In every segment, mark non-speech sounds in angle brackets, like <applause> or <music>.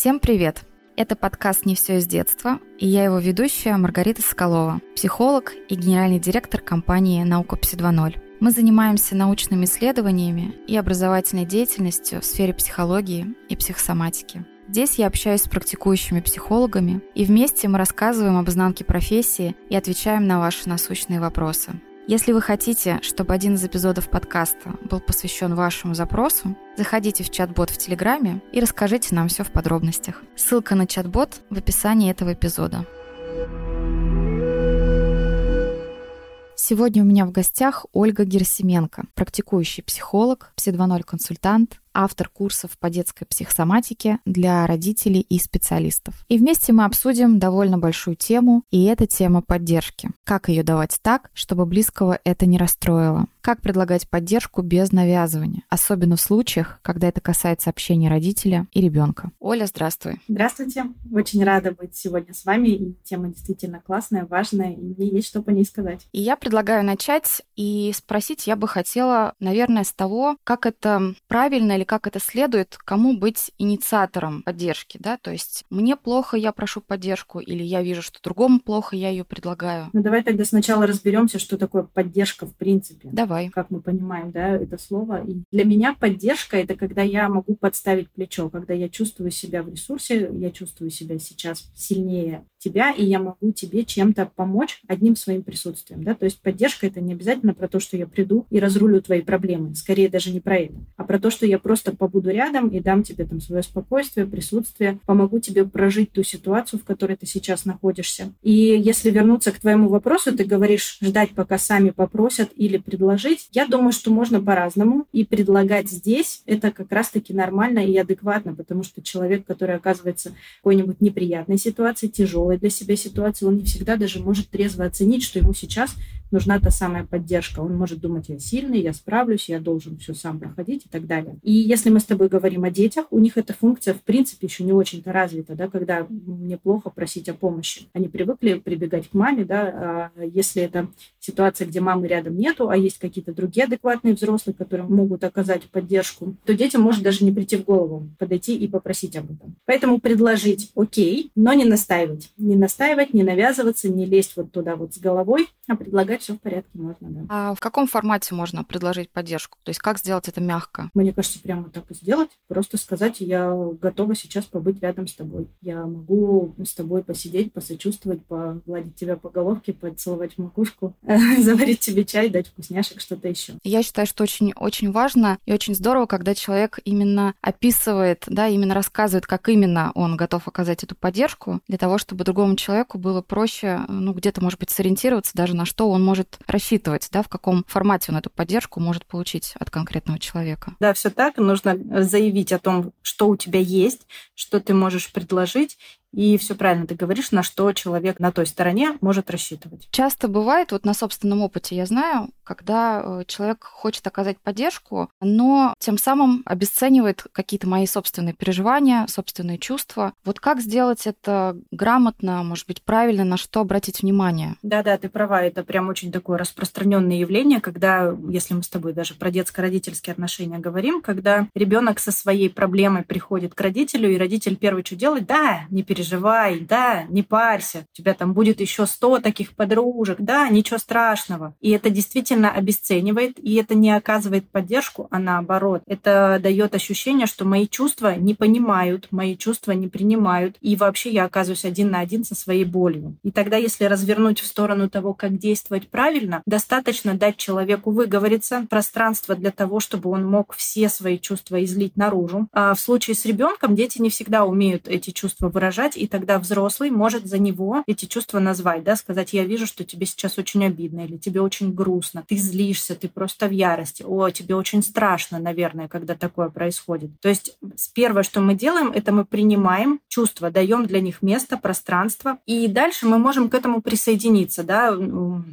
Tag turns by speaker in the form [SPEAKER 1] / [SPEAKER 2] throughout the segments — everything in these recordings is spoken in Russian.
[SPEAKER 1] Всем привет! Это подкаст «Не все из детства», и я его ведущая Маргарита Соколова, психолог и генеральный директор компании «Наукопси 2.0». Мы занимаемся научными исследованиями и образовательной деятельностью в сфере психологии и психосоматики. Здесь я общаюсь с практикующими психологами, и вместе мы рассказываем об изнанке профессии и отвечаем на ваши насущные вопросы. Если вы хотите, чтобы один из эпизодов подкаста был посвящен вашему запросу, заходите в чат-бот в Телеграме и расскажите нам все в подробностях. Ссылка на чат-бот в описании этого эпизода. Сегодня у меня в гостях Ольга Герсименко, практикующий психолог, пси 2.0 консультант, автор курсов по детской психосоматике для родителей и специалистов. И вместе мы обсудим довольно большую тему, и это тема поддержки. Как ее давать так, чтобы близкого это не расстроило? Как предлагать поддержку без навязывания, особенно в случаях, когда это касается общения родителя и ребенка. Оля, здравствуй.
[SPEAKER 2] Здравствуйте. Очень рада быть сегодня с вами. И тема действительно классная, важная, и мне есть что по ней сказать.
[SPEAKER 1] И я предлагаю начать и спросить я бы хотела, наверное, с того, как это правильно или как это следует, кому быть инициатором поддержки, да, то есть мне плохо, я прошу поддержку, или я вижу, что другому плохо, я ее предлагаю.
[SPEAKER 2] Ну давай тогда сначала разберемся, что такое поддержка в принципе.
[SPEAKER 1] Давай.
[SPEAKER 2] Как мы понимаем, да, это слово. И для меня поддержка это когда я могу подставить плечо, когда я чувствую себя в ресурсе, я чувствую себя сейчас сильнее тебя, и я могу тебе чем-то помочь одним своим присутствием, да, то есть поддержка это не обязательно про то, что я приду и разрулю твои проблемы, скорее даже не про это, а про то, что я просто побуду рядом и дам тебе там свое спокойствие, присутствие, помогу тебе прожить ту ситуацию, в которой ты сейчас находишься. И если вернуться к твоему вопросу, ты говоришь ждать, пока сами попросят или предложить. Я думаю, что можно по-разному. И предлагать здесь это как раз-таки нормально и адекватно, потому что человек, который оказывается в какой-нибудь неприятной ситуации, тяжелой для себя ситуации, он не всегда даже может трезво оценить, что ему сейчас нужна та самая поддержка. Он может думать, я сильный, я справлюсь, я должен все сам проходить и так далее. И если мы с тобой говорим о детях, у них эта функция, в принципе, еще не очень-то развита, да, когда мне плохо просить о помощи. Они привыкли прибегать к маме, да, а если это ситуация, где мамы рядом нету, а есть какие-то другие адекватные взрослые, которые могут оказать поддержку, то детям может даже не прийти в голову подойти и попросить об этом. Поэтому предложить окей, но не настаивать. Не настаивать, не навязываться, не лезть вот туда вот с головой, а предлагать все в порядке можно, да.
[SPEAKER 1] А в каком формате можно предложить поддержку? То есть как сделать это мягко?
[SPEAKER 2] Мне кажется, прямо так и сделать. Просто сказать, я готова сейчас побыть рядом с тобой. Я могу с тобой посидеть, посочувствовать, погладить тебя по головке, поцеловать в макушку, <laughs> заварить тебе чай, дать вкусняшек, что-то еще.
[SPEAKER 1] Я считаю, что очень, очень важно и очень здорово, когда человек именно описывает, да, именно рассказывает, как именно он готов оказать эту поддержку, для того, чтобы другому человеку было проще, ну, где-то, может быть, сориентироваться даже на что он может рассчитывать, да, в каком формате он эту поддержку может получить от конкретного человека.
[SPEAKER 2] Да, все так. Нужно заявить о том, что у тебя есть, что ты можешь предложить, и все правильно ты говоришь, на что человек на той стороне может рассчитывать.
[SPEAKER 1] Часто бывает, вот на собственном опыте я знаю, когда э, человек хочет оказать поддержку, но тем самым обесценивает какие-то мои собственные переживания, собственные чувства. Вот как сделать это грамотно, может быть, правильно, на что обратить внимание?
[SPEAKER 2] Да-да, ты права, это прям очень такое распространенное явление, когда, если мы с тобой даже про детско-родительские отношения говорим, когда ребенок со своей проблемой приходит к родителю, и родитель первый что делает? Да, не переживай переживай, да, не парься, у тебя там будет еще сто таких подружек, да, ничего страшного. И это действительно обесценивает, и это не оказывает поддержку, а наоборот. Это дает ощущение, что мои чувства не понимают, мои чувства не принимают, и вообще я оказываюсь один на один со своей болью. И тогда, если развернуть в сторону того, как действовать правильно, достаточно дать человеку выговориться, пространство для того, чтобы он мог все свои чувства излить наружу. А в случае с ребенком дети не всегда умеют эти чувства выражать, сказать, и тогда взрослый может за него эти чувства назвать, да, сказать, я вижу, что тебе сейчас очень обидно, или тебе очень грустно, ты злишься, ты просто в ярости, о, тебе очень страшно, наверное, когда такое происходит. То есть первое, что мы делаем, это мы принимаем чувства, даем для них место, пространство, и дальше мы можем к этому присоединиться, да,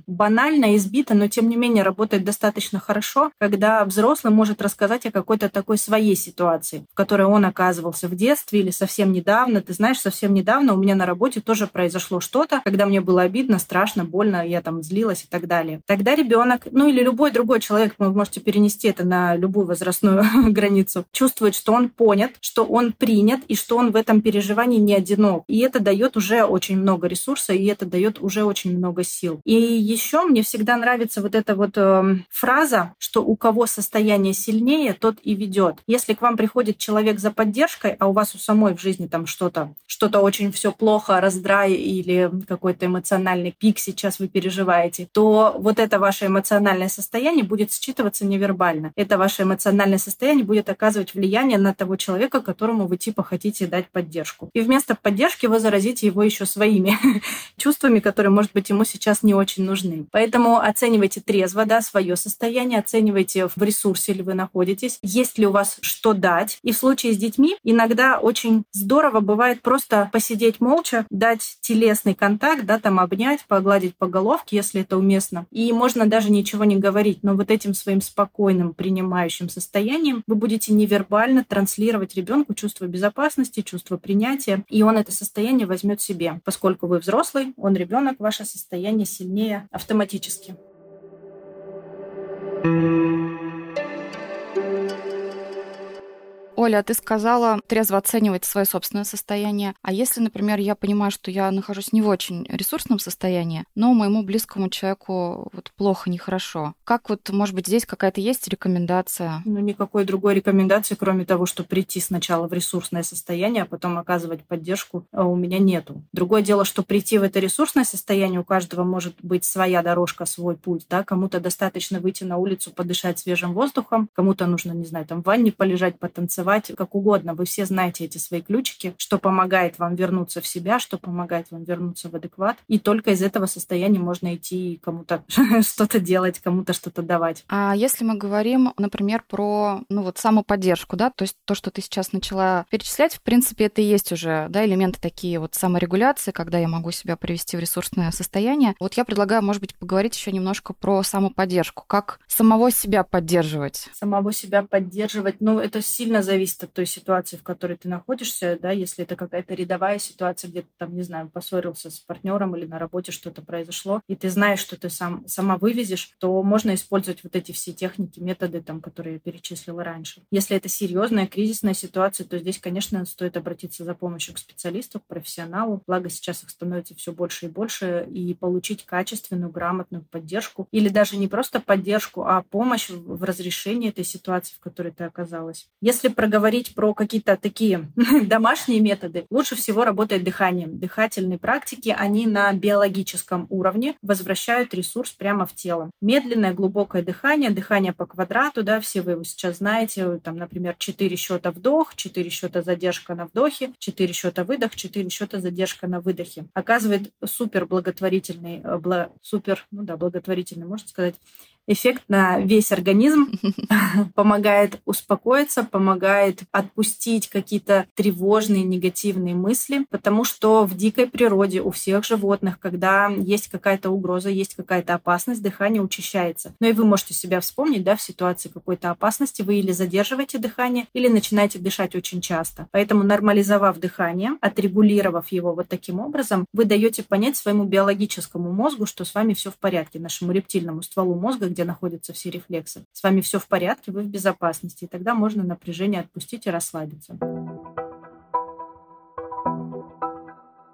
[SPEAKER 2] банально, избито, но тем не менее работает достаточно хорошо, когда взрослый может рассказать о какой-то такой своей ситуации, в которой он оказывался в детстве или совсем недавно, ты знаешь, совсем совсем недавно у меня на работе тоже произошло что-то, когда мне было обидно, страшно, больно, я там злилась и так далее. Тогда ребенок, ну или любой другой человек, вы можете перенести это на любую возрастную <laughs> границу, чувствует, что он понят, что он принят и что он в этом переживании не одинок. И это дает уже очень много ресурса, и это дает уже очень много сил. И еще мне всегда нравится вот эта вот э, фраза, что у кого состояние сильнее, тот и ведет. Если к вам приходит человек за поддержкой, а у вас у самой в жизни там что-то, что-то очень все плохо, раздрай или какой-то эмоциональный пик сейчас вы переживаете, то вот это ваше эмоциональное состояние будет считываться невербально. Это ваше эмоциональное состояние будет оказывать влияние на того человека, которому вы типа хотите дать поддержку. И вместо поддержки вы заразите его еще своими <laughs> чувствами, которые, может быть, ему сейчас не очень нужны. Поэтому оценивайте трезво, да, свое состояние, оценивайте в ресурсе ли вы находитесь, есть ли у вас что дать. И в случае с детьми иногда очень здорово бывает просто посидеть молча, дать телесный контакт, да, там обнять, погладить по головке, если это уместно. И можно даже ничего не говорить, но вот этим своим спокойным, принимающим состоянием вы будете невербально транслировать ребенку чувство безопасности, чувство принятия, и он это состояние возьмет себе. Поскольку вы взрослый, он ребенок, ваше состояние сильнее автоматически.
[SPEAKER 1] Оля, ты сказала трезво оценивать свое собственное состояние. А если, например, я понимаю, что я нахожусь не в очень ресурсном состоянии, но моему близкому человеку вот плохо, нехорошо, как вот, может быть, здесь какая-то есть рекомендация?
[SPEAKER 2] Ну, никакой другой рекомендации, кроме того, что прийти сначала в ресурсное состояние, а потом оказывать поддержку, а у меня нету. Другое дело, что прийти в это ресурсное состояние у каждого может быть своя дорожка, свой путь, да, кому-то достаточно выйти на улицу, подышать свежим воздухом, кому-то нужно, не знаю, там в ванне полежать, потанцевать, называть как угодно. Вы все знаете эти свои ключики, что помогает вам вернуться в себя, что помогает вам вернуться в адекват. И только из этого состояния можно идти кому-то <laughs> что-то делать, кому-то что-то давать.
[SPEAKER 1] А если мы говорим, например, про ну вот самоподдержку, да, то есть то, что ты сейчас начала перечислять, в принципе, это и есть уже да, элементы такие вот саморегуляции, когда я могу себя привести в ресурсное состояние. Вот я предлагаю, может быть, поговорить еще немножко про самоподдержку. Как самого себя поддерживать?
[SPEAKER 2] Самого себя поддерживать, ну, это сильно зависит зависит от той ситуации, в которой ты находишься, да, если это какая-то рядовая ситуация, где ты там, не знаю, поссорился с партнером или на работе что-то произошло, и ты знаешь, что ты сам, сама вывезешь, то можно использовать вот эти все техники, методы, там, которые я перечислила раньше. Если это серьезная кризисная ситуация, то здесь, конечно, стоит обратиться за помощью к специалисту, к профессионалу. Благо сейчас их становится все больше и больше, и получить качественную, грамотную поддержку, или даже не просто поддержку, а помощь в разрешении этой ситуации, в которой ты оказалась. Если про проговорить про какие-то такие <laughs> домашние методы, лучше всего работает дыханием. Дыхательные практики, они на биологическом уровне возвращают ресурс прямо в тело. Медленное, глубокое дыхание, дыхание по квадрату, да, все вы его сейчас знаете, там, например, 4 счета вдох, 4 счета задержка на вдохе, 4 счета выдох, 4 счета задержка на выдохе. Оказывает супер благотворительный, э, бла, супер, ну да, благотворительный, можно сказать, эффект на весь организм, <laughs> помогает успокоиться, помогает отпустить какие-то тревожные, негативные мысли, потому что в дикой природе у всех животных, когда есть какая-то угроза, есть какая-то опасность, дыхание учащается. Но ну и вы можете себя вспомнить, да, в ситуации какой-то опасности, вы или задерживаете дыхание, или начинаете дышать очень часто. Поэтому нормализовав дыхание, отрегулировав его вот таким образом, вы даете понять своему биологическому мозгу, что с вами все в порядке, нашему рептильному стволу мозга, где находятся все рефлексы. С вами все в порядке, вы в безопасности, и тогда можно напряжение отпустить и расслабиться.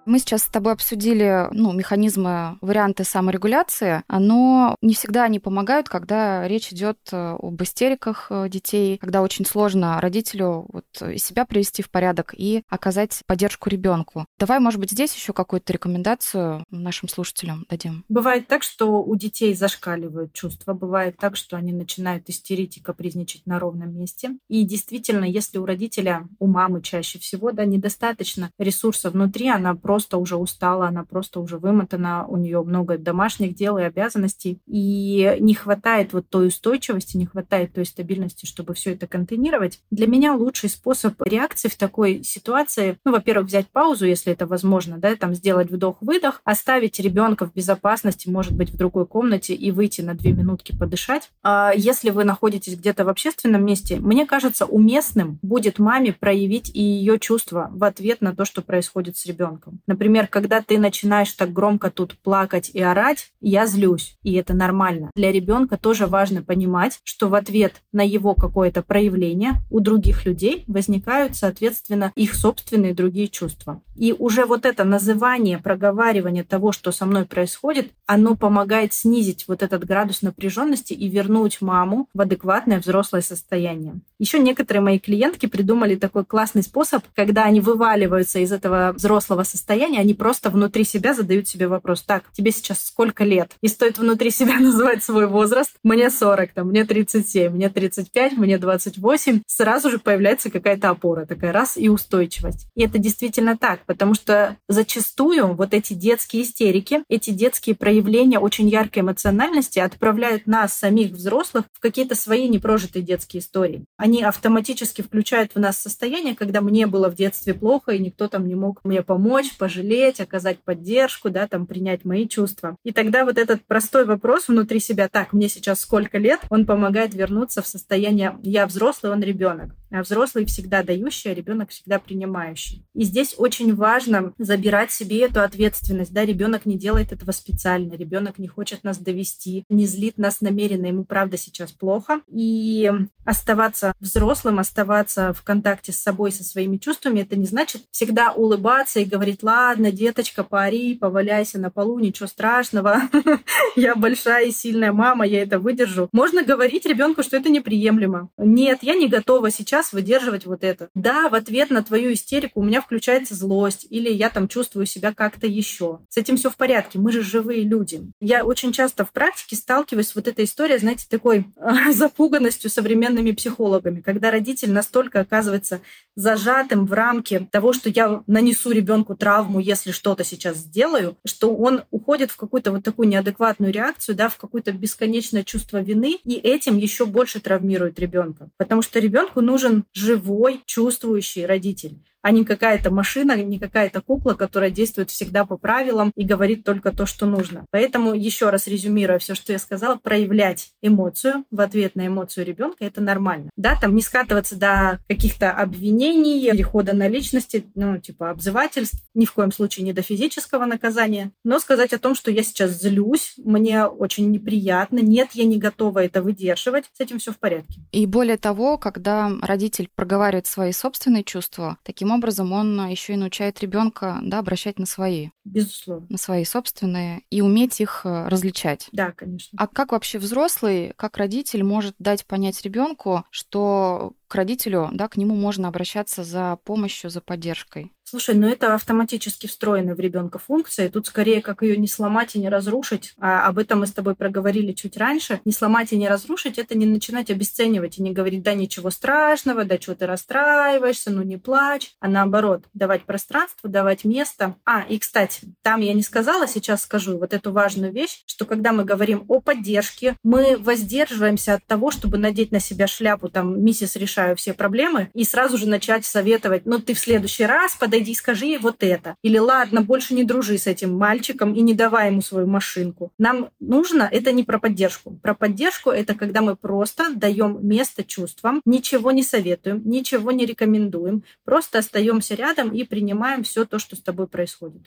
[SPEAKER 1] Мы сейчас с тобой обсудили ну, механизмы, варианты саморегуляции, но не всегда они помогают, когда речь идет э, об истериках э, детей, когда очень сложно родителю вот себя привести в порядок и оказать поддержку ребенку. Давай, может быть, здесь еще какую-то рекомендацию нашим слушателям дадим.
[SPEAKER 2] Бывает так, что у детей зашкаливают чувства, бывает так, что они начинают истерить и капризничать на ровном месте. И действительно, если у родителя, у мамы чаще всего, да, недостаточно ресурса внутри, она просто просто уже устала, она просто уже вымотана, у нее много домашних дел и обязанностей, и не хватает вот той устойчивости, не хватает той стабильности, чтобы все это контейнировать. Для меня лучший способ реакции в такой ситуации, ну, во-первых, взять паузу, если это возможно, да, там сделать вдох-выдох, оставить ребенка в безопасности, может быть, в другой комнате и выйти на две минутки подышать. А если вы находитесь где-то в общественном месте, мне кажется, уместным будет маме проявить и ее чувства в ответ на то, что происходит с ребенком. Например, когда ты начинаешь так громко тут плакать и орать, я злюсь, и это нормально. Для ребенка тоже важно понимать, что в ответ на его какое-то проявление у других людей возникают, соответственно, их собственные другие чувства. И уже вот это называние, проговаривание того, что со мной происходит, оно помогает снизить вот этот градус напряженности и вернуть маму в адекватное взрослое состояние. Еще некоторые мои клиентки придумали такой классный способ, когда они вываливаются из этого взрослого состояния, они просто внутри себя задают себе вопрос, так, тебе сейчас сколько лет? И стоит внутри себя <laughs> называть свой возраст. Мне 40, там, мне 37, мне 35, мне 28. Сразу же появляется какая-то опора, такая раз и устойчивость. И это действительно так, потому что зачастую вот эти детские истерики, эти детские проявления очень яркой эмоциональности отправляют нас, самих взрослых, в какие-то свои непрожитые детские истории. Они автоматически включают в нас состояние, когда мне было в детстве плохо, и никто там не мог мне помочь, пожалеть, оказать поддержку, да, там принять мои чувства. И тогда вот этот простой вопрос внутри себя, так, мне сейчас сколько лет, он помогает вернуться в состояние «я взрослый, он ребенок». А взрослый всегда дающий, а ребенок всегда принимающий. И здесь очень важно забирать себе эту ответственность. Да, ребенок не делает этого специально, ребенок не хочет нас довести, не злит нас намеренно, ему правда сейчас плохо. И оставаться взрослым, оставаться в контакте с собой, со своими чувствами, это не значит всегда улыбаться и говорить, ладно, деточка, пари, поваляйся на полу, ничего страшного, <laughs> я большая и сильная мама, я это выдержу. Можно говорить ребенку, что это неприемлемо. Нет, я не готова сейчас выдерживать вот это. Да, в ответ на твою истерику у меня включается злость, или я там чувствую себя как-то еще. С этим все в порядке, мы же живые люди. Я очень часто в практике сталкиваюсь с вот этой историей, знаете, такой э, <laughs> запуганностью современными психологами, когда родитель настолько оказывается зажатым в рамке того, что я нанесу ребенку травму, если что-то сейчас сделаю, что он уходит в какую-то вот такую неадекватную реакцию, да, в какое-то бесконечное чувство вины, и этим еще больше травмирует ребенка. Потому что ребенку нужен живой, чувствующий родитель а не какая-то машина, не какая-то кукла, которая действует всегда по правилам и говорит только то, что нужно. Поэтому, еще раз резюмируя все, что я сказала, проявлять эмоцию в ответ на эмоцию ребенка это нормально. Да, там не скатываться до каких-то обвинений, перехода на личности, ну, типа обзывательств, ни в коем случае не до физического наказания, но сказать о том, что я сейчас злюсь, мне очень неприятно, нет, я не готова это выдерживать, с этим все в порядке.
[SPEAKER 1] И более того, когда родитель проговаривает свои собственные чувства, таким образом он еще и научает ребенка да, обращать на свои.
[SPEAKER 2] Безусловно.
[SPEAKER 1] На свои собственные и уметь их э, различать.
[SPEAKER 2] Да, конечно.
[SPEAKER 1] А как вообще взрослый, как родитель может дать понять ребенку, что к родителю, да, к нему можно обращаться за помощью, за поддержкой?
[SPEAKER 2] Слушай, ну это автоматически встроенная в ребенка функция. Тут скорее как ее не сломать и не разрушить. А об этом мы с тобой проговорили чуть раньше. Не сломать и не разрушить это не начинать обесценивать и не говорить, да ничего страшного, да что ты расстраиваешься, ну не плачь. А наоборот, давать пространство, давать место. А, и кстати, там я не сказала, сейчас скажу вот эту важную вещь, что когда мы говорим о поддержке, мы воздерживаемся от того, чтобы надеть на себя шляпу, там, миссис, решаю все проблемы, и сразу же начать советовать, ну ты в следующий раз подойди подойди и скажи ей вот это. Или ладно, больше не дружи с этим мальчиком и не давай ему свою машинку. Нам нужно это не про поддержку. Про поддержку это когда мы просто даем место чувствам, ничего не советуем, ничего не рекомендуем, просто остаемся рядом и принимаем все то, что с тобой происходит.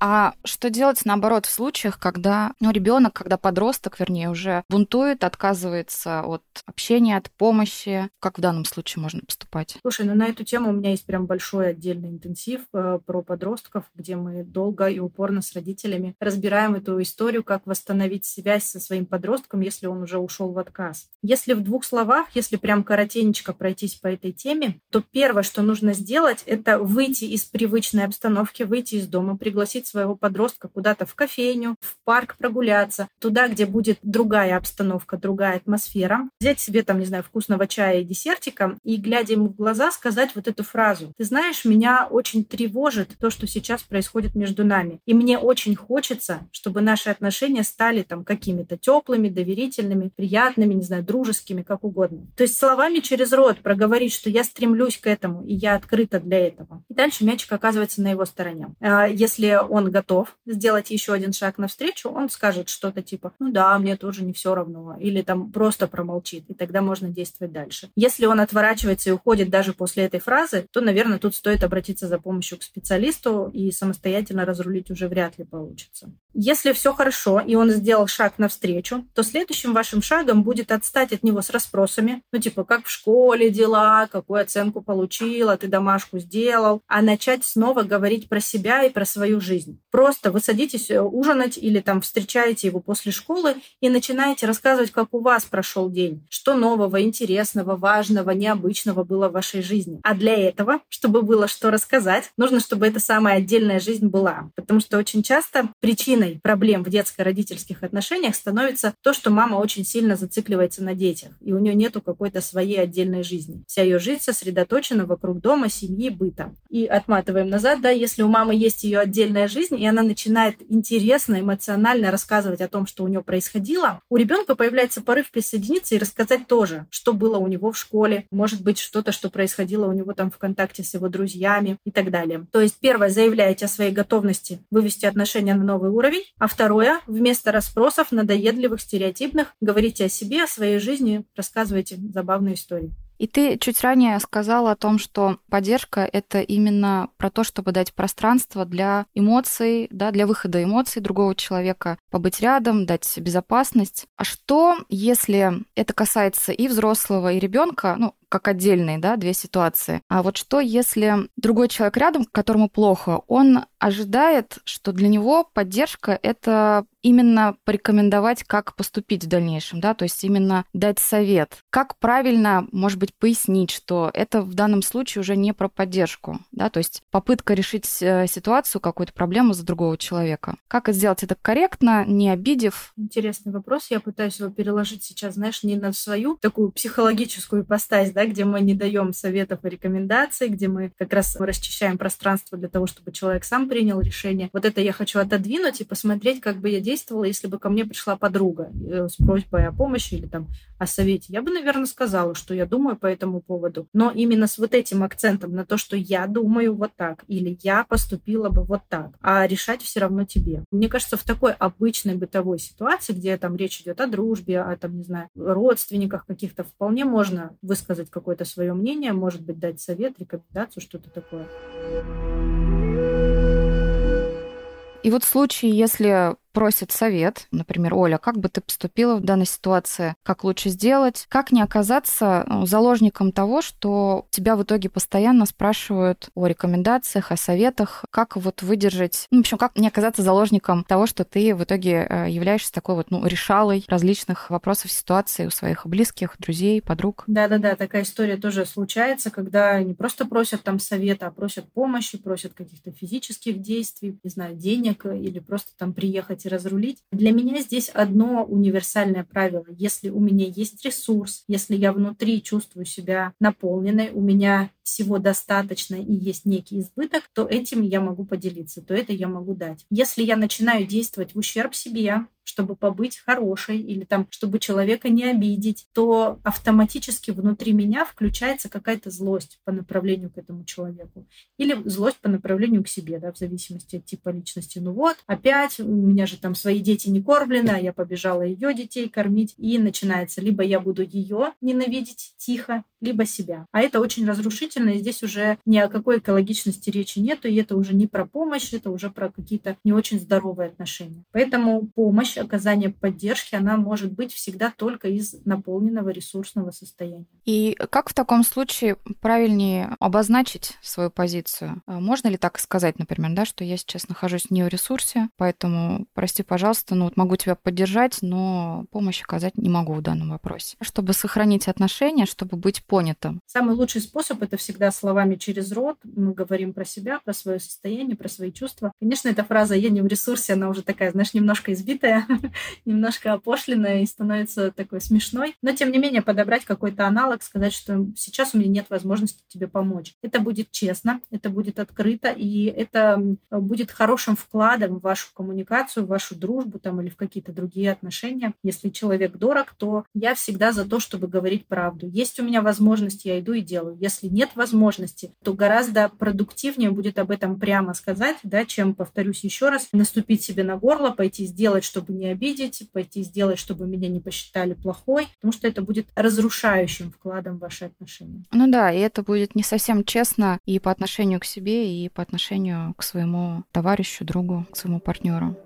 [SPEAKER 1] А что делать, наоборот, в случаях, когда ну, ребенок, когда подросток, вернее, уже бунтует, отказывается от общения, от помощи? Как в данном случае можно поступать?
[SPEAKER 2] Слушай, ну на эту тему у меня есть прям большой отдельный интенсив э, про подростков, где мы долго и упорно с родителями разбираем эту историю, как восстановить связь со своим подростком, если он уже ушел в отказ. Если в двух словах, если прям коротенечко пройтись по этой теме, то первое, что нужно сделать, это выйти из привычной обстановки, выйти из дома, пригласить пригласить своего подростка куда-то в кофейню, в парк прогуляться, туда, где будет другая обстановка, другая атмосфера, взять себе там, не знаю, вкусного чая и десертика и, глядя ему в глаза, сказать вот эту фразу. Ты знаешь, меня очень тревожит то, что сейчас происходит между нами. И мне очень хочется, чтобы наши отношения стали там какими-то теплыми, доверительными, приятными, не знаю, дружескими, как угодно. То есть словами через рот проговорить, что я стремлюсь к этому, и я открыта для этого. И дальше мячик оказывается на его стороне. А если готов сделать еще один шаг навстречу, он скажет что-то типа, ну да, мне тоже не все равно, или там просто промолчит, и тогда можно действовать дальше. Если он отворачивается и уходит даже после этой фразы, то, наверное, тут стоит обратиться за помощью к специалисту и самостоятельно разрулить уже вряд ли получится. Если все хорошо, и он сделал шаг навстречу, то следующим вашим шагом будет отстать от него с расспросами, ну типа, как в школе дела, какую оценку получила, ты домашку сделал, а начать снова говорить про себя и про свою жизнь. Просто вы садитесь э, ужинать или там встречаете его после школы и начинаете рассказывать, как у вас прошел день, что нового, интересного, важного, необычного было в вашей жизни. А для этого, чтобы было что рассказать, нужно, чтобы эта самая отдельная жизнь была. Потому что очень часто причиной проблем в детско-родительских отношениях становится то, что мама очень сильно зацикливается на детях, и у нее нету какой-то своей отдельной жизни. Вся ее жизнь сосредоточена вокруг дома, семьи, быта. И отматываем назад, да, если у мамы есть ее отдельная жизнь, и она начинает интересно, эмоционально рассказывать о том, что у нее происходило, у ребенка появляется порыв присоединиться и рассказать тоже, что было у него в школе, может быть, что-то, что происходило у него там в контакте с его друзьями и так далее. То есть, первое, заявляете о своей готовности вывести отношения на новый уровень, а второе, вместо расспросов надоедливых, стереотипных, говорите о себе, о своей жизни, рассказывайте забавные истории.
[SPEAKER 1] И ты чуть ранее сказала о том, что поддержка — это именно про то, чтобы дать пространство для эмоций, да, для выхода эмоций другого человека, побыть рядом, дать безопасность. А что, если это касается и взрослого, и ребенка, ну, как отдельные, да, две ситуации. А вот что, если другой человек рядом, которому плохо, он ожидает, что для него поддержка — это именно порекомендовать, как поступить в дальнейшем, да, то есть именно дать совет. Как правильно, может быть, пояснить, что это в данном случае уже не про поддержку, да, то есть попытка решить э, ситуацию, какую-то проблему за другого человека. Как сделать это корректно, не обидев?
[SPEAKER 2] Интересный вопрос. Я пытаюсь его переложить сейчас, знаешь, не на свою такую психологическую ипостась, да, где мы не даем советов и рекомендаций, где мы как раз расчищаем пространство для того, чтобы человек сам принял решение. Вот это я хочу отодвинуть и посмотреть, как бы я действовала, если бы ко мне пришла подруга э, с просьбой о помощи или там о совете. Я бы, наверное, сказала, что я думаю по этому поводу. Но именно с вот этим акцентом на то, что я думаю вот так или я поступила бы вот так, а решать все равно тебе. Мне кажется, в такой обычной бытовой ситуации, где там речь идет о дружбе, о там, не знаю, родственниках каких-то, вполне можно высказать высказать какое-то свое мнение, может быть, дать совет, рекомендацию, что-то такое.
[SPEAKER 1] И вот в случае, если просит совет, например, Оля, как бы ты поступила в данной ситуации, как лучше сделать, как не оказаться ну, заложником того, что тебя в итоге постоянно спрашивают о рекомендациях, о советах, как вот выдержать, ну, в общем, как не оказаться заложником того, что ты в итоге э, являешься такой вот, ну, решалой различных вопросов ситуации у своих близких, друзей, подруг.
[SPEAKER 2] Да-да-да, такая история тоже случается, когда не просто просят там совета, а просят помощи, просят каких-то физических действий, не знаю, денег или просто там приехать и разрулить. Для меня здесь одно универсальное правило. Если у меня есть ресурс, если я внутри чувствую себя наполненной, у меня всего достаточно и есть некий избыток, то этим я могу поделиться, то это я могу дать. Если я начинаю действовать в ущерб себе, чтобы побыть хорошей или там, чтобы человека не обидеть, то автоматически внутри меня включается какая-то злость по направлению к этому человеку. Или злость по направлению к себе, да, в зависимости от типа личности. Ну вот, опять у меня же там свои дети не кормлены, а я побежала ее детей кормить. И начинается, либо я буду ее ненавидеть тихо, либо себя. А это очень разрушительно, и здесь уже ни о какой экологичности речи нету, и это уже не про помощь, это уже про какие-то не очень здоровые отношения. Поэтому помощь помощь, оказание поддержки, она может быть всегда только из наполненного ресурсного состояния.
[SPEAKER 1] И как в таком случае правильнее обозначить свою позицию? А можно ли так сказать, например, да, что я сейчас нахожусь не в ресурсе, поэтому, прости, пожалуйста, ну вот могу тебя поддержать, но помощь оказать не могу в данном вопросе. Чтобы сохранить отношения, чтобы быть понятым.
[SPEAKER 2] Самый лучший способ это всегда словами через рот. Мы говорим про себя, про свое состояние, про свои чувства. Конечно, эта фраза «я не в ресурсе», она уже такая, знаешь, немножко избитая, <laughs> немножко опошленная и становится такой смешной. Но, тем не менее, подобрать какой-то аналог, сказать, что сейчас у меня нет возможности тебе помочь. Это будет честно, это будет открыто, и это будет хорошим вкладом в вашу коммуникацию, в вашу дружбу там, или в какие-то другие отношения. Если человек дорог, то я всегда за то, чтобы говорить правду. Есть у меня возможность, я иду и делаю. Если нет возможности, то гораздо продуктивнее будет об этом прямо сказать, да, чем, повторюсь еще раз, наступить себе на горло, пойти сделать, чтобы не обидеть, пойти сделать, чтобы меня не посчитали плохой, потому что это будет разрушающим вкладом в ваши отношения.
[SPEAKER 1] Ну да, и это будет не совсем честно и по отношению к себе, и по отношению к своему товарищу, другу, к своему партнеру.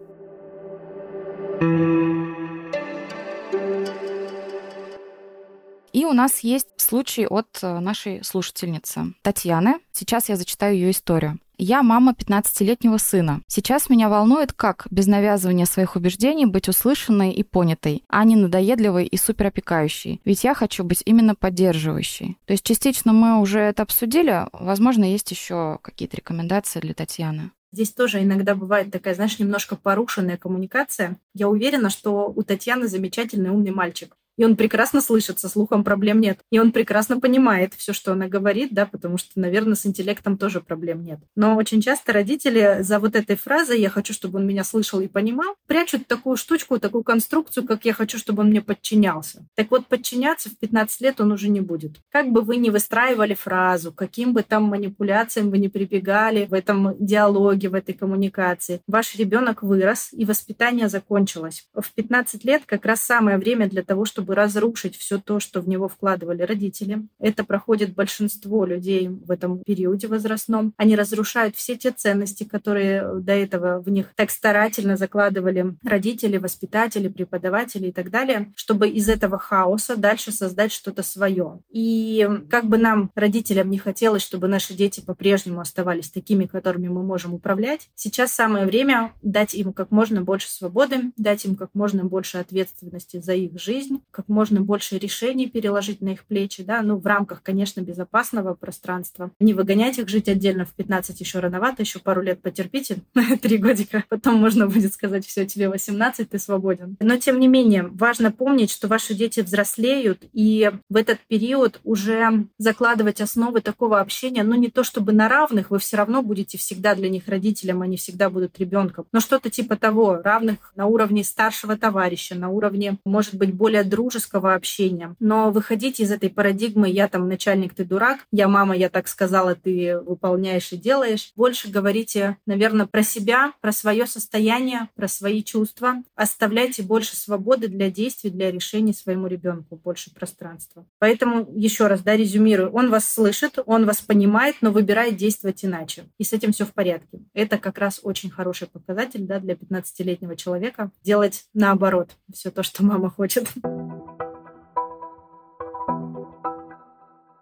[SPEAKER 1] И у нас есть случай от э, нашей слушательницы Татьяны. Сейчас я зачитаю ее историю. Я мама 15-летнего сына. Сейчас меня волнует, как без навязывания своих убеждений быть услышанной и понятой, а не надоедливой и суперопекающей. Ведь я хочу быть именно поддерживающей. То есть частично мы уже это обсудили. Возможно, есть еще какие-то рекомендации для Татьяны.
[SPEAKER 2] Здесь тоже иногда бывает такая, знаешь, немножко порушенная коммуникация. Я уверена, что у Татьяны замечательный умный мальчик и он прекрасно слышит, со слухом проблем нет. И он прекрасно понимает все, что она говорит, да, потому что, наверное, с интеллектом тоже проблем нет. Но очень часто родители за вот этой фразой «я хочу, чтобы он меня слышал и понимал» прячут такую штучку, такую конструкцию, как «я хочу, чтобы он мне подчинялся». Так вот, подчиняться в 15 лет он уже не будет. Как бы вы ни выстраивали фразу, каким бы там манипуляциям вы не прибегали в этом диалоге, в этой коммуникации, ваш ребенок вырос, и воспитание закончилось. В 15 лет как раз самое время для того, чтобы чтобы разрушить все то, что в него вкладывали родители. Это проходит большинство людей в этом периоде возрастном. Они разрушают все те ценности, которые до этого в них так старательно закладывали родители, воспитатели, преподаватели и так далее, чтобы из этого хаоса дальше создать что-то свое. И как бы нам, родителям, не хотелось, чтобы наши дети по-прежнему оставались такими, которыми мы можем управлять, сейчас самое время дать им как можно больше свободы, дать им как можно больше ответственности за их жизнь, как можно больше решений переложить на их плечи, да, ну, в рамках, конечно, безопасного пространства. Не выгонять их жить отдельно в 15 еще рановато, еще пару лет потерпите, <laughs> три годика, потом можно будет сказать, все, тебе 18, ты свободен. Но, тем не менее, важно помнить, что ваши дети взрослеют, и в этот период уже закладывать основы такого общения, ну, не то чтобы на равных, вы все равно будете всегда для них родителем, они всегда будут ребенком, но что-то типа того, равных на уровне старшего товарища, на уровне, может быть, более дружеского, дружеского общения. Но выходить из этой парадигмы «я там начальник, ты дурак», «я мама, я так сказала, ты выполняешь и делаешь». Больше говорите, наверное, про себя, про свое состояние, про свои чувства. Оставляйте больше свободы для действий, для решений своему ребенку, больше пространства. Поэтому, еще раз, да, резюмирую, он вас слышит, он вас понимает, но выбирает действовать иначе. И с этим все в порядке. Это как раз очень хороший показатель да, для 15-летнего человека. Делать наоборот все то, что мама хочет. Thank you.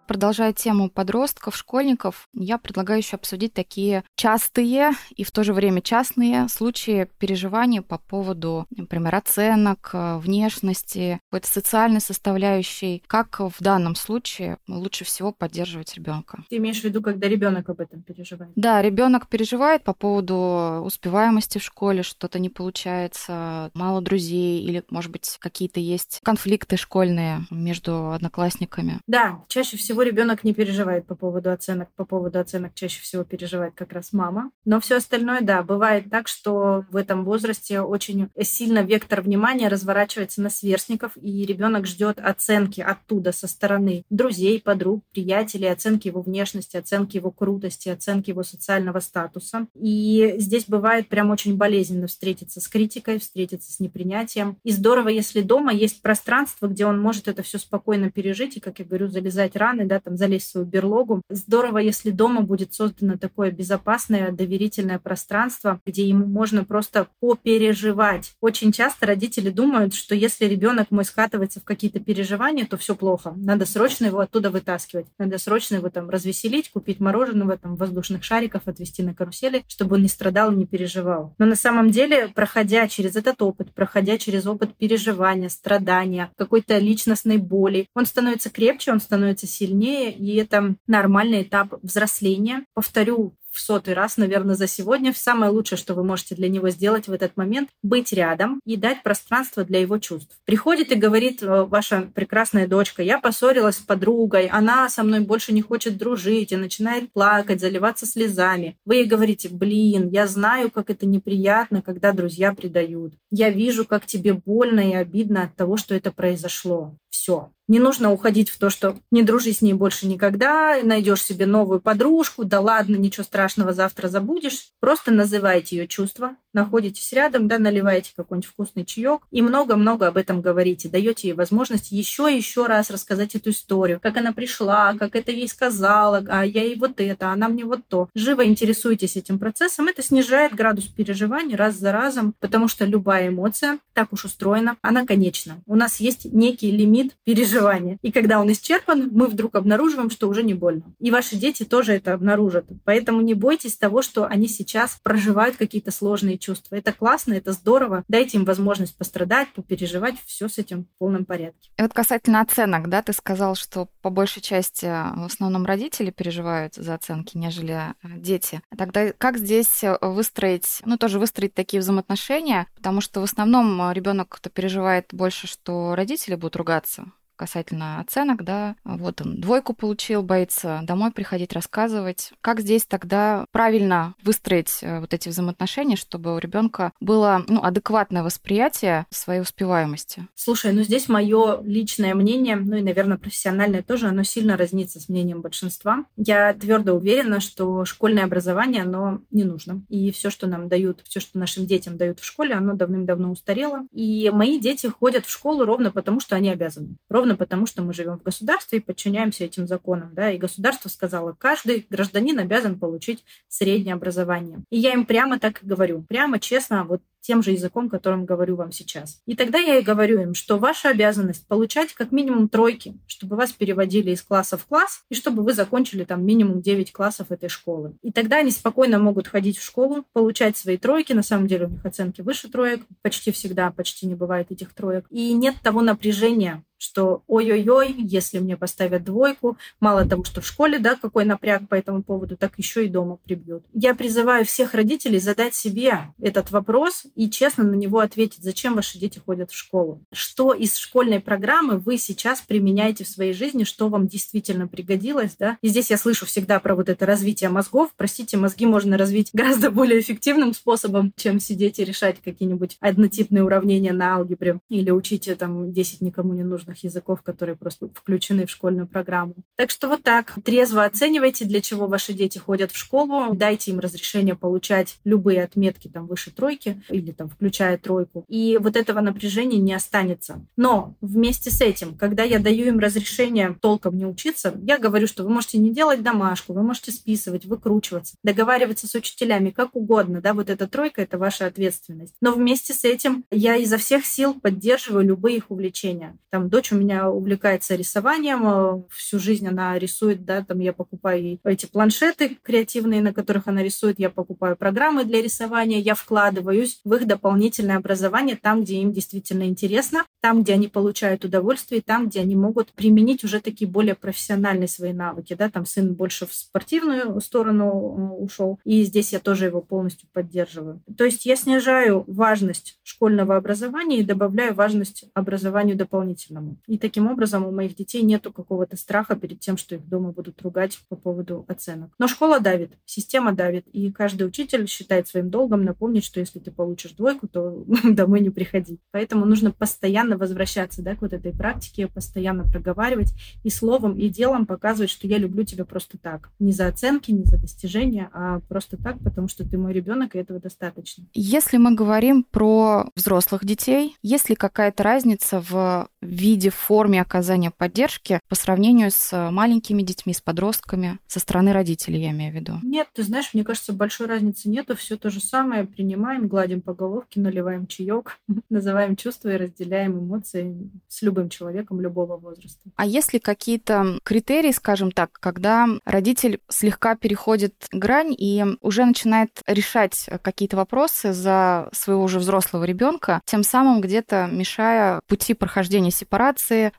[SPEAKER 1] Продолжая тему подростков, школьников, я предлагаю еще обсудить такие частые и в то же время частные случаи переживаний по поводу, например, оценок, внешности, какой-то социальной составляющей. Как в данном случае лучше всего поддерживать ребенка?
[SPEAKER 2] Ты имеешь в виду, когда ребенок об этом переживает?
[SPEAKER 1] Да, ребенок переживает по поводу успеваемости в школе, что-то не получается, мало друзей или, может быть, какие-то есть конфликты школьные между одноклассниками.
[SPEAKER 2] Да, чаще всего всего ребенок не переживает по поводу оценок. По поводу оценок чаще всего переживает как раз мама. Но все остальное, да, бывает так, что в этом возрасте очень сильно вектор внимания разворачивается на сверстников, и ребенок ждет оценки оттуда, со стороны друзей, подруг, приятелей, оценки его внешности, оценки его крутости, оценки его социального статуса. И здесь бывает прям очень болезненно встретиться с критикой, встретиться с непринятием. И здорово, если дома есть пространство, где он может это все спокойно пережить и, как я говорю, залезать раны, да, там залезть в свою берлогу. Здорово, если дома будет создано такое безопасное, доверительное пространство, где ему можно просто попереживать. Очень часто родители думают, что если ребенок мой скатывается в какие-то переживания, то все плохо. Надо срочно его оттуда вытаскивать. Надо срочно его там развеселить, купить мороженого, там воздушных шариков, отвезти на карусели, чтобы он не страдал и не переживал. Но на самом деле, проходя через этот опыт, проходя через опыт переживания, страдания, какой-то личностной боли, он становится крепче, он становится сильнее, и это нормальный этап взросления. Повторю, в сотый раз, наверное, за сегодня. Самое лучшее, что вы можете для него сделать в этот момент, быть рядом и дать пространство для его чувств. Приходит и говорит э, ваша прекрасная дочка, я поссорилась с подругой, она со мной больше не хочет дружить и начинает плакать, заливаться слезами. Вы ей говорите, блин, я знаю, как это неприятно, когда друзья предают. Я вижу, как тебе больно и обидно от того, что это произошло. Все. Не нужно уходить в то, что не дружи с ней больше никогда, найдешь себе новую подружку, да ладно, ничего страшного, завтра забудешь. Просто называйте ее чувства, находитесь рядом, да, наливаете какой-нибудь вкусный чаек и много-много об этом говорите, даете ей возможность еще и еще раз рассказать эту историю, как она пришла, как это ей сказала, а я ей вот это, а она мне вот то. Живо интересуйтесь этим процессом, это снижает градус переживаний раз за разом, потому что любая эмоция, так уж устроена, она конечна. У нас есть некий лимит переживаний переживания. И когда он исчерпан, мы вдруг обнаруживаем, что уже не больно. И ваши дети тоже это обнаружат. Поэтому не бойтесь того, что они сейчас проживают какие-то сложные чувства. Это классно, это здорово. Дайте им возможность пострадать, попереживать. Все с этим в полном порядке.
[SPEAKER 1] И вот касательно оценок, да, ты сказал, что по большей части в основном родители переживают за оценки, нежели э, дети. Тогда как здесь э, выстроить, ну тоже выстроить такие взаимоотношения, потому что в основном э, ребенок кто переживает больше, что родители будут ругаться, касательно оценок, да, вот он двойку получил, боится домой приходить, рассказывать. Как здесь тогда правильно выстроить э, вот эти взаимоотношения, чтобы у ребенка было ну, адекватное восприятие своей успеваемости?
[SPEAKER 2] Слушай, ну здесь мое личное мнение, ну и, наверное, профессиональное тоже, оно сильно разнится с мнением большинства. Я твердо уверена, что школьное образование, оно не нужно. И все, что нам дают, все, что нашим детям дают в школе, оно давным-давно устарело. И мои дети ходят в школу ровно потому, что они обязаны. Ровно ровно потому, что мы живем в государстве и подчиняемся этим законам. Да? И государство сказало, каждый гражданин обязан получить среднее образование. И я им прямо так и говорю, прямо честно, вот тем же языком, которым говорю вам сейчас. И тогда я и говорю им, что ваша обязанность получать как минимум тройки, чтобы вас переводили из класса в класс, и чтобы вы закончили там минимум 9 классов этой школы. И тогда они спокойно могут ходить в школу, получать свои тройки. На самом деле у них оценки выше троек, почти всегда, почти не бывает этих троек. И нет того напряжения, что ой-ой-ой, если мне поставят двойку, мало того, что в школе, да, какой напряг по этому поводу, так еще и дома прибьют. Я призываю всех родителей задать себе этот вопрос и честно на него ответить, зачем ваши дети ходят в школу. Что из школьной программы вы сейчас применяете в своей жизни, что вам действительно пригодилось, да? И здесь я слышу всегда про вот это развитие мозгов. Простите, мозги можно развить гораздо более эффективным способом, чем сидеть и решать какие-нибудь однотипные уравнения на алгебре или учить там 10 никому не нужных иностранных языков, которые просто включены в школьную программу. Так что вот так. Трезво оценивайте, для чего ваши дети ходят в школу. Дайте им разрешение получать любые отметки там выше тройки или там включая тройку. И вот этого напряжения не останется. Но вместе с этим, когда я даю им разрешение толком не учиться, я говорю, что вы можете не делать домашку, вы можете списывать, выкручиваться, договариваться с учителями как угодно. Да, вот эта тройка — это ваша ответственность. Но вместе с этим я изо всех сил поддерживаю любые их увлечения. Там дочь у меня увлекается рисованием, э, всю жизнь она рисует, да, там я покупаю ей эти планшеты креативные, на которых она рисует, я покупаю программы для рисования, я вкладываюсь в их дополнительное образование там, где им действительно интересно, там, где они получают удовольствие, там, где они могут применить уже такие более профессиональные свои навыки, да, там сын больше в спортивную сторону э, ушел, и здесь я тоже его полностью поддерживаю. То есть я снижаю важность школьного образования и добавляю важность образованию дополнительному дома. И таким образом у моих детей нету какого-то страха перед тем, что их дома будут ругать по поводу оценок. Но школа давит, система давит, и каждый учитель считает своим долгом напомнить, что если ты получишь двойку, то <laughs> домой не приходи. Поэтому нужно постоянно возвращаться да, к вот этой практике, постоянно проговаривать и словом, и делом показывать, что я люблю тебя просто так. Не за оценки, не за достижения, а просто так, потому что ты мой ребенок, и этого достаточно.
[SPEAKER 1] Если мы говорим про взрослых детей, есть ли какая-то разница в виде виде, в форме оказания поддержки по сравнению с маленькими детьми, с подростками, со стороны родителей, я имею в виду?
[SPEAKER 2] Нет, ты знаешь, мне кажется, большой разницы нету. Все то же самое. Принимаем, гладим по головке, наливаем чаек, <laughs> называем чувства и разделяем эмоции с любым человеком любого возраста.
[SPEAKER 1] А есть ли какие-то критерии, скажем так, когда родитель слегка переходит грань и уже начинает решать какие-то вопросы за своего уже взрослого ребенка, тем самым где-то мешая пути прохождения сепарации,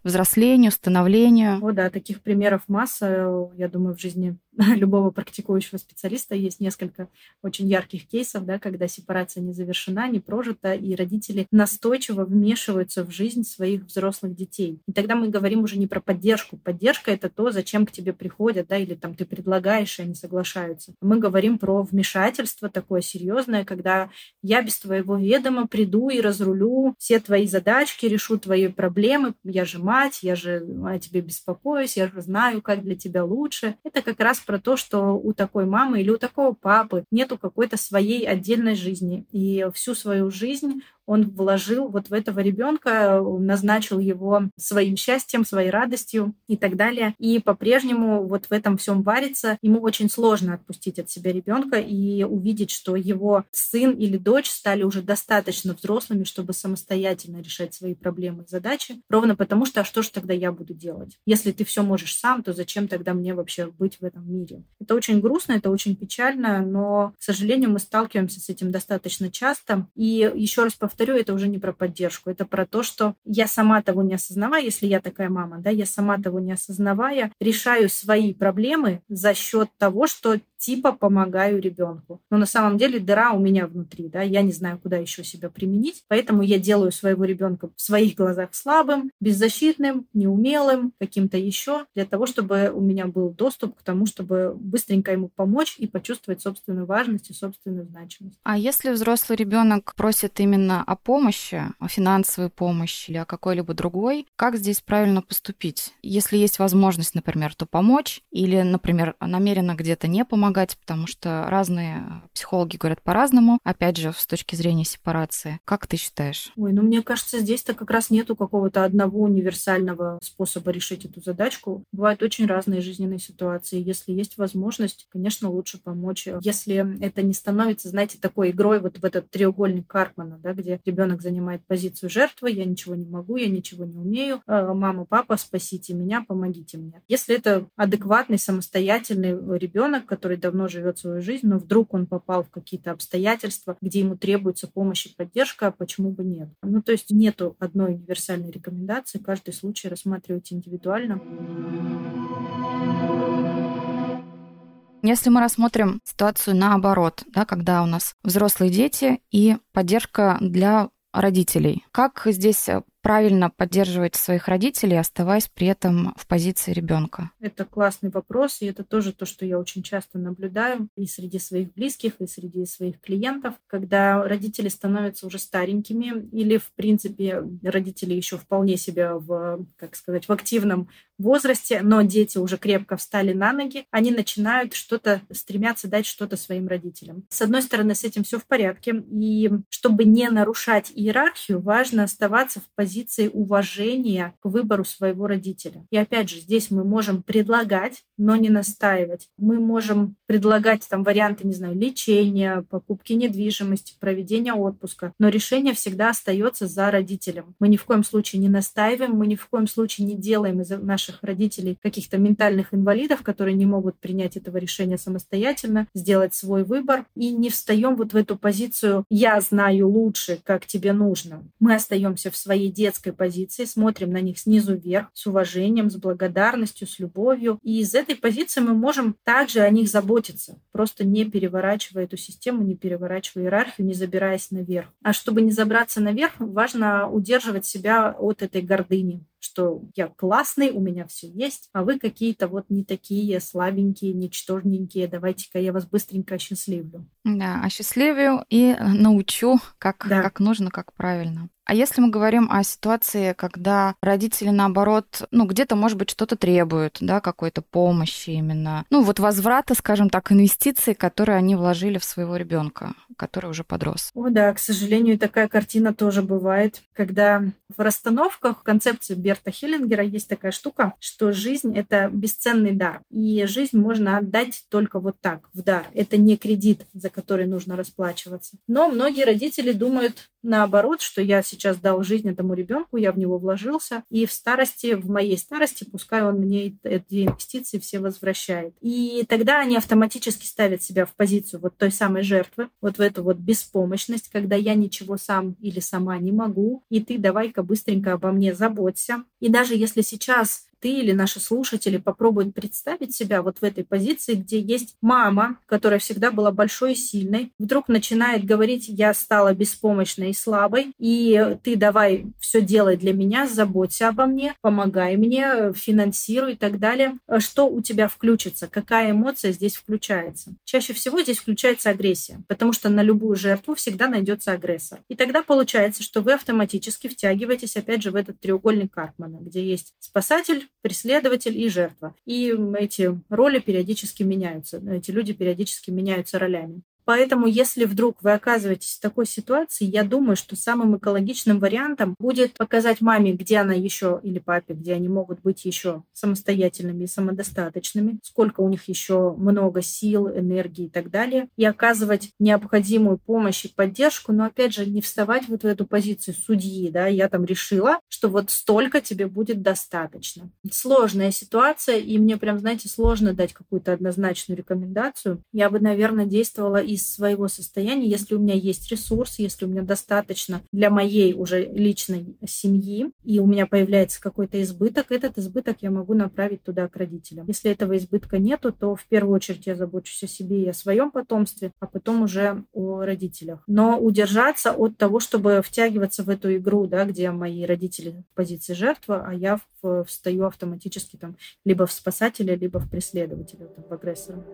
[SPEAKER 1] взрослению, становлению?
[SPEAKER 2] О, да, таких примеров масса, я думаю, в жизни <laughs> любого практикующего специалиста есть несколько очень ярких кейсов, да, когда сепарация не завершена, не прожита, и родители настойчиво вмешиваются в жизнь своих взрослых детей. И тогда мы говорим уже не про поддержку. Поддержка — это то, зачем к тебе приходят, да, или там ты предлагаешь, и они соглашаются. Мы говорим про вмешательство такое серьезное, когда я без твоего ведома приду и разрулю все твои задачки, решу твои проблемы. Я же мать, я же о тебе беспокоюсь, я же знаю, как для тебя лучше. Это как раз про то, что у такой мамы или у такого папы нету какой-то своей отдельной жизни. И всю свою жизнь он вложил вот в этого ребенка, назначил его своим счастьем, своей радостью и так далее. И по-прежнему вот в этом всем варится. Ему очень сложно отпустить от себя ребенка и увидеть, что его сын или дочь стали уже достаточно взрослыми, чтобы самостоятельно решать свои проблемы и задачи. Ровно потому что, а что же тогда я буду делать? Если ты все можешь сам, то зачем тогда мне вообще быть в этом мире? Это очень грустно, это очень печально, но, к сожалению, мы сталкиваемся с этим достаточно часто. И еще раз повторю, это уже не про поддержку, это про то, что я сама того не осознавая, если я такая мама, да, я сама того не осознавая, решаю свои проблемы за счет того, что типа помогаю ребенку. Но на самом деле дыра у меня внутри, да, я не знаю, куда еще себя применить, поэтому я делаю своего ребенка в своих глазах слабым, беззащитным, неумелым, каким-то еще, для того, чтобы у меня был доступ к тому, чтобы быстренько ему помочь и почувствовать собственную важность и собственную значимость.
[SPEAKER 1] А если взрослый ребенок просит именно о помощи, о финансовой помощи или о какой-либо другой, как здесь правильно поступить? Если есть возможность, например, то помочь, или, например, намеренно где-то не помогать, потому что разные психологи говорят по-разному, опять же, с точки зрения сепарации. Как ты считаешь?
[SPEAKER 2] Ой, ну мне кажется, здесь-то как раз нету какого-то одного универсального способа решить эту задачку. Бывают очень разные жизненные ситуации. Если есть возможность, конечно, лучше помочь. Если это не становится, знаете, такой игрой вот в этот треугольник Карпмана, да, где ребенок занимает позицию жертвы, я ничего не могу, я ничего не умею, э, мама, папа, спасите меня, помогите мне. Если это адекватный, самостоятельный ребенок, который давно живет свою жизнь, но вдруг он попал в какие-то обстоятельства, где ему требуется помощь и поддержка, почему бы нет? Ну, то есть нету одной универсальной рекомендации, каждый случай рассматривать индивидуально.
[SPEAKER 1] Если мы рассмотрим ситуацию наоборот, да, когда у нас взрослые дети и поддержка для родителей. Как здесь правильно поддерживать своих родителей, оставаясь при этом в позиции ребенка?
[SPEAKER 2] Это классный вопрос, и это тоже то, что я очень часто наблюдаю и среди своих близких, и среди своих клиентов, когда родители становятся уже старенькими или, в принципе, родители еще вполне себя в, как сказать, в активном возрасте, но дети уже крепко встали на ноги, они начинают что-то, стремятся дать что-то своим родителям. С одной стороны, с этим все в порядке, и чтобы не нарушать иерархию, важно оставаться в позиции позиции уважения к выбору своего родителя. И опять же, здесь мы можем предлагать, но не настаивать. Мы можем предлагать там варианты, не знаю, лечения, покупки недвижимости, проведения отпуска, но решение всегда остается за родителем. Мы ни в коем случае не настаиваем, мы ни в коем случае не делаем из наших родителей каких-то ментальных инвалидов, которые не могут принять этого решения самостоятельно, сделать свой выбор, и не встаем вот в эту позицию «я знаю лучше, как тебе нужно». Мы остаемся в своей детской позиции, смотрим на них снизу вверх, с уважением, с благодарностью, с любовью. И из этой позиции мы можем также о них заботиться, просто не переворачивая эту систему, не переворачивая иерархию, не забираясь наверх. А чтобы не забраться наверх, важно удерживать себя от этой гордыни, что я классный, у меня все есть, а вы какие-то вот не такие слабенькие, ничтожненькие, давайте-ка я вас быстренько осчастливлю.
[SPEAKER 1] Да, осчастливию и научу, как, да. как нужно, как правильно. А если мы говорим о ситуации, когда родители, наоборот, ну, где-то, может быть, что-то требуют, да, какой-то помощи именно, ну, вот возврата, скажем так, инвестиций, которые они вложили в своего ребенка, который уже подрос.
[SPEAKER 2] О, да, к сожалению, такая картина тоже бывает, когда в расстановках в концепции Берта Хиллингера есть такая штука, что жизнь — это бесценный дар, и жизнь можно отдать только вот так, в дар. Это не кредит, за который нужно расплачиваться. Но многие родители думают наоборот, что я сейчас дал жизнь этому ребенку, я в него вложился, и в старости, в моей старости, пускай он мне эти инвестиции все возвращает. И тогда они автоматически ставят себя в позицию вот той самой жертвы, вот в эту вот беспомощность, когда я ничего сам или сама не могу, и ты давай-ка быстренько обо мне заботься. И даже если сейчас ты или наши слушатели попробуют представить себя вот в этой позиции, где есть мама, которая всегда была большой и сильной, вдруг начинает говорить, я стала беспомощной и слабой, и ты давай все делай для меня, заботься обо мне, помогай мне, финансируй и так далее. Что у тебя включится? Какая эмоция здесь включается? Чаще всего здесь включается агрессия, потому что на любую жертву всегда найдется агрессор. И тогда получается, что вы автоматически втягиваетесь опять же в этот треугольник Карпмана, где есть спасатель, преследователь и жертва. И эти роли периодически меняются, эти люди периодически меняются ролями. Поэтому, если вдруг вы оказываетесь в такой ситуации, я думаю, что самым экологичным вариантом будет показать маме, где она еще, или папе, где они могут быть еще самостоятельными и самодостаточными, сколько у них еще много сил, энергии и так далее, и оказывать необходимую помощь и поддержку, но опять же не вставать вот в эту позицию судьи, да, я там решила, что вот столько тебе будет достаточно. Сложная ситуация, и мне прям, знаете, сложно дать какую-то однозначную рекомендацию. Я бы, наверное, действовала из своего состояния, если у меня есть ресурс, если у меня достаточно для моей уже личной семьи, и у меня появляется какой-то избыток, этот избыток я могу направить туда к родителям. Если этого избытка нету, то в первую очередь я забочусь о себе и о своем потомстве, а потом уже о родителях. Но удержаться от того, чтобы втягиваться в эту игру, да, где мои родители в позиции жертвы, а я встаю автоматически там либо в спасателя, либо в преследователя, там, в агрессора.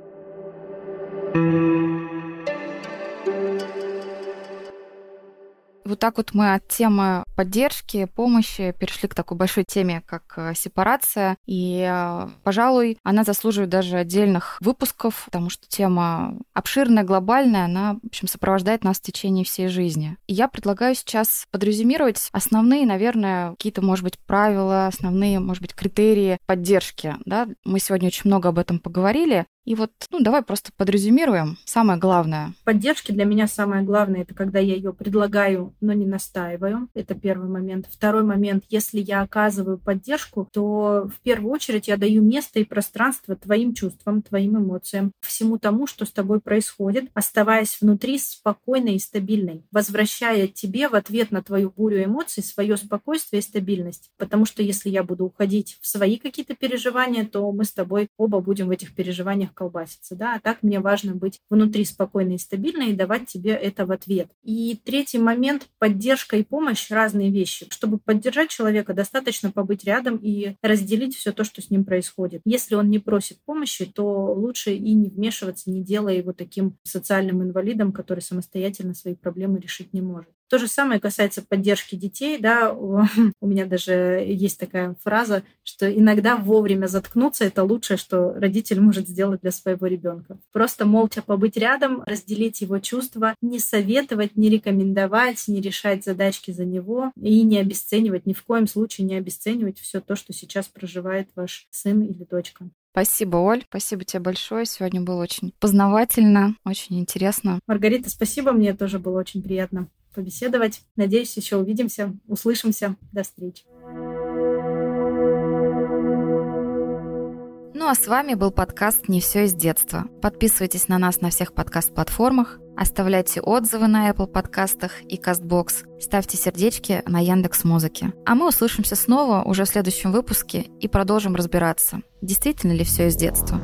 [SPEAKER 1] Вот так вот мы от темы поддержки, помощи перешли к такой большой теме, как э, сепарация. И, э, пожалуй, она заслуживает даже отдельных выпусков, потому что тема обширная, глобальная, она, в общем, сопровождает нас в течение всей жизни. И я предлагаю сейчас подрезюмировать основные, наверное, какие-то, может быть, правила, основные, может быть, критерии поддержки. Да? Мы сегодня очень много об этом поговорили. И вот, ну, давай просто подрезюмируем самое главное.
[SPEAKER 2] Поддержки для меня самое главное, это когда я ее предлагаю, но не настаиваю. Это первый момент. Второй момент, если я оказываю поддержку, то в первую очередь я даю место и пространство твоим чувствам, твоим эмоциям, всему тому, что с тобой происходит, оставаясь внутри спокойной и стабильной, возвращая тебе в ответ на твою бурю эмоций свое спокойствие и стабильность. Потому что если я буду уходить в свои какие-то переживания, то мы с тобой оба будем в этих переживаниях колбасится, да, а так мне важно быть внутри спокойной и стабильной и давать тебе это в ответ. И третий момент — поддержка и помощь — разные вещи. Чтобы поддержать человека, достаточно побыть рядом и разделить все то, что с ним происходит. Если он не просит помощи, то лучше и не вмешиваться, не делая его таким социальным инвалидом, который самостоятельно свои проблемы решить не может. То же самое касается поддержки детей. Да, <laughs> у меня даже есть такая фраза, что иногда вовремя заткнуться – это лучшее, что родитель может сделать для своего ребенка. Просто молча побыть рядом, разделить его чувства, не советовать, не рекомендовать, не решать задачки за него и не обесценивать, ни в коем случае не обесценивать все то, что сейчас проживает ваш сын или дочка.
[SPEAKER 1] Спасибо, Оль. Спасибо тебе большое. Сегодня было очень познавательно, очень интересно.
[SPEAKER 2] Маргарита, спасибо. Мне тоже было очень приятно побеседовать. Надеюсь, еще увидимся, услышимся. До встречи.
[SPEAKER 1] Ну а с вами был подкаст «Не все из детства». Подписывайтесь на нас на всех подкаст-платформах, оставляйте отзывы на Apple подкастах и CastBox, ставьте сердечки на Яндекс Музыке. А мы услышимся снова уже в следующем выпуске и продолжим разбираться, действительно ли все из детства.